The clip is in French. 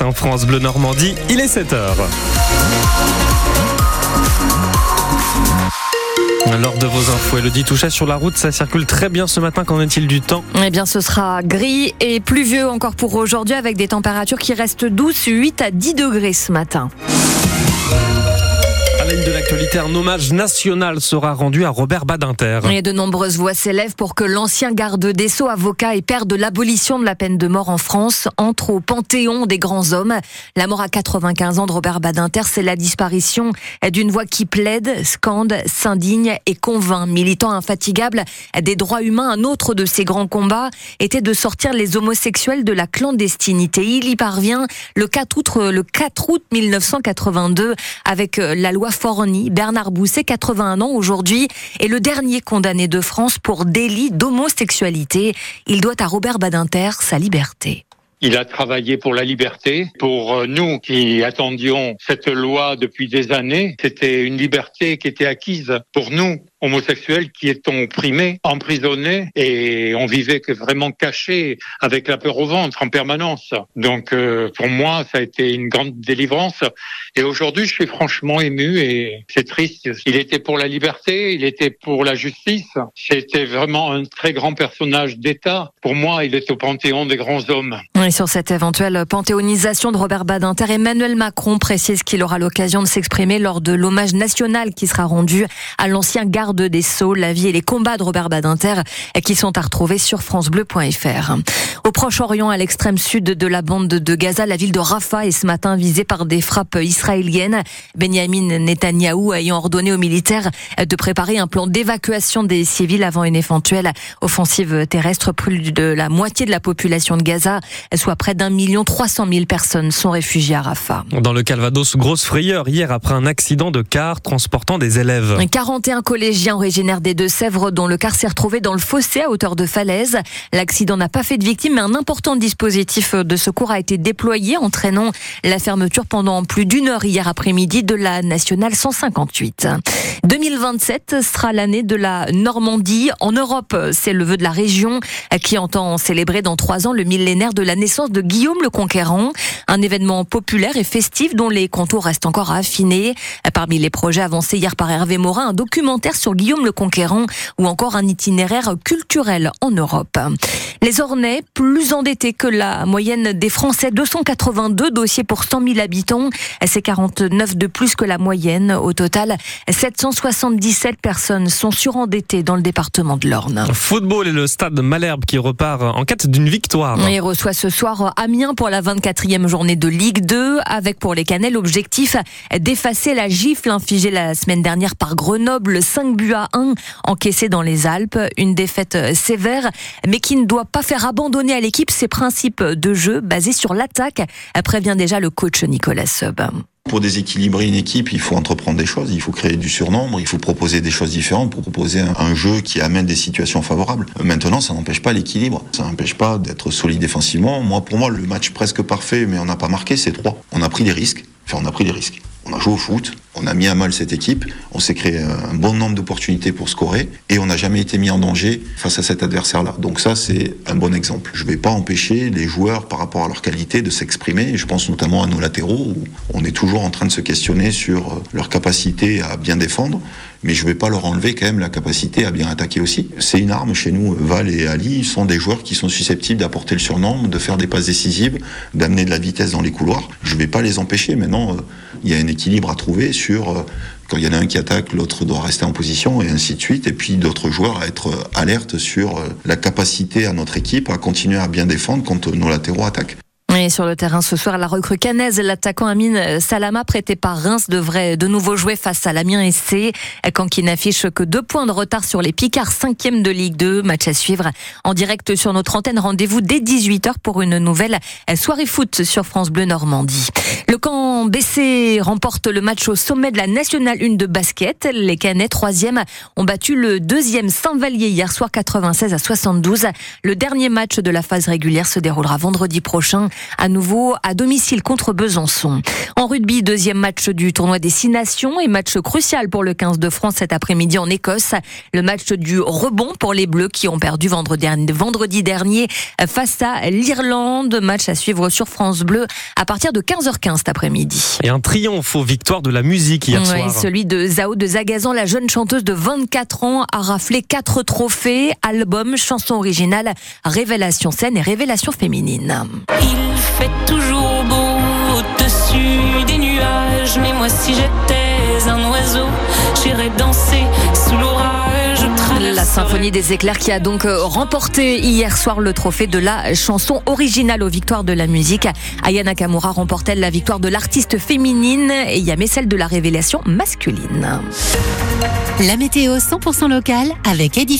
matin, France Bleu Normandie, il est 7h. Lors de vos infos, Elodie Touchet sur la route, ça circule très bien ce matin. Qu'en est-il du temps? Eh bien, ce sera gris et pluvieux encore pour aujourd'hui avec des températures qui restent douces, 8 à 10 degrés ce matin de l'actualité, un hommage national sera rendu à Robert Badinter. Et de nombreuses voix s'élèvent pour que l'ancien garde des Sceaux, avocat et père de l'abolition de la peine de mort en France, entre au panthéon des grands hommes. La mort à 95 ans de Robert Badinter, c'est la disparition d'une voix qui plaide, scande, s'indigne et convainc. Militant infatigable des droits humains, un autre de ses grands combats était de sortir les homosexuels de la clandestinité. Il y parvient le 4 août, le 4 août 1982 avec la loi Bernard Bousset, 81 ans aujourd'hui, est le dernier condamné de France pour délit d'homosexualité. Il doit à Robert Badinter sa liberté. Il a travaillé pour la liberté. Pour euh, nous qui attendions cette loi depuis des années, c'était une liberté qui était acquise pour nous homosexuels qui étaient opprimés, emprisonnés et on vivait vraiment caché avec la peur au ventre en permanence. Donc euh, pour moi, ça a été une grande délivrance et aujourd'hui, je suis franchement ému et c'est triste. Il était pour la liberté, il était pour la justice. C'était vraiment un très grand personnage d'État. Pour moi, il est au panthéon des grands hommes. Et sur cette éventuelle panthéonisation de Robert Badinter, Emmanuel Macron précise qu'il aura l'occasion de s'exprimer lors de l'hommage national qui sera rendu à l'ancien garde de des Sceaux, la vie et les combats de Robert Badinter qui sont à retrouver sur francebleu.fr. Au Proche-Orient, à l'extrême sud de la bande de Gaza, la ville de Rafah est ce matin visée par des frappes israéliennes. Benjamin Netanyahou ayant ordonné aux militaires de préparer un plan d'évacuation des civils avant une éventuelle offensive terrestre. Plus de la moitié de la population de Gaza, soit près d'un million trois cent mille personnes, sont réfugiées à Rafah. Dans le Calvados, grosse frayeur hier après un accident de car transportant des élèves. 41 collégiens originaire des Deux-Sèvres dont le car s'est retrouvé dans le fossé à hauteur de falaise. L'accident n'a pas fait de victime, mais un important dispositif de secours a été déployé, entraînant la fermeture pendant plus d'une heure hier après-midi de la nationale 158. 2027 sera l'année de la Normandie. En Europe, c'est le vœu de la région qui entend célébrer dans trois ans le millénaire de la naissance de Guillaume le Conquérant. Un événement populaire et festif dont les contours restent encore à affiner. Parmi les projets avancés hier par Hervé Morin, un documentaire sur Guillaume le Conquérant ou encore un itinéraire culturel en Europe. Les Ornais, plus endettés que la moyenne des Français, 282 dossiers pour 100 000 habitants, c'est 49 de plus que la moyenne. Au total, 777 personnes sont surendettées dans le département de l'Orne. Football et le stade Malherbe qui repart en quête d'une victoire. Il reçoit ce soir Amiens pour la 24e journée de Ligue 2, avec pour les Canets l'objectif d'effacer la gifle infligée la semaine dernière par Grenoble, 5 buts à 1 encaissés dans les Alpes. Une défaite sévère, mais qui ne doit pas faire abandonner à l'équipe ses principes de jeu basés sur l'attaque, prévient déjà le coach Nicolas Sub. Pour déséquilibrer une équipe, il faut entreprendre des choses, il faut créer du surnombre, il faut proposer des choses différentes pour proposer un jeu qui amène des situations favorables. Maintenant, ça n'empêche pas l'équilibre, ça n'empêche pas d'être solide défensivement. Moi, pour moi, le match presque parfait, mais on n'a pas marqué, c'est trois. On a pris des risques, enfin, on a pris des risques. On a joué au foot, on a mis à mal cette équipe, on s'est créé un bon nombre d'opportunités pour scorer et on n'a jamais été mis en danger face à cet adversaire-là. Donc ça, c'est un bon exemple. Je ne vais pas empêcher les joueurs par rapport à leur qualité de s'exprimer. Je pense notamment à nos latéraux où on est toujours en train de se questionner sur euh, leur capacité à bien défendre, mais je ne vais pas leur enlever quand même la capacité à bien attaquer aussi. C'est une arme chez nous. Val et Ali sont des joueurs qui sont susceptibles d'apporter le surnombre, de faire des passes décisives, d'amener de la vitesse dans les couloirs. Je ne vais pas les empêcher. Maintenant, euh, il y a un équilibre à trouver sur euh, quand il y en a un qui attaque, l'autre doit rester en position et ainsi de suite. Et puis d'autres joueurs à être euh, alertes sur euh, la capacité à notre équipe à continuer à bien défendre quand nos latéraux attaquent. Et sur le terrain ce soir, la recrue canaise, l'attaquant Amine Salama, prêté par Reims, devrait de nouveau jouer face à l'Amiens SC, quand qui n'affiche que deux points de retard sur les Picards, cinquième de Ligue 2. Match à suivre en direct sur notre antenne. Rendez-vous dès 18h pour une nouvelle soirée foot sur France Bleu Normandie. Le camp BC remporte le match au sommet de la Nationale 1 de basket. Les Canets, troisième, ont battu le deuxième Saint-Vallier hier soir 96 à 72. Le dernier match de la phase régulière se déroulera vendredi prochain à nouveau à domicile contre Besançon. En rugby, deuxième match du tournoi des Six Nations et match crucial pour le 15 de France cet après-midi en Écosse. Le match du rebond pour les Bleus qui ont perdu vendredi dernier face à l'Irlande. Match à suivre sur France Bleu à partir de 15h15 cet après-midi. Et un triomphe aux victoires de la musique hier soir. Celui de Zao de Zagazan, la jeune chanteuse de 24 ans, a raflé quatre trophées, album, chanson originale, révélation scène et révélation féminine. Il fait toujours beau au-dessus des nuages, mais moi si j'étais un oiseau, j'irais danser sous l'orage. La symphonie des éclairs qui a donc euh, remporté hier soir le trophée de la chanson originale aux victoires de la musique. Aya Nakamura remportait la victoire de l'artiste féminine et Yamé celle de la révélation masculine. La météo 100% locale avec Edifice.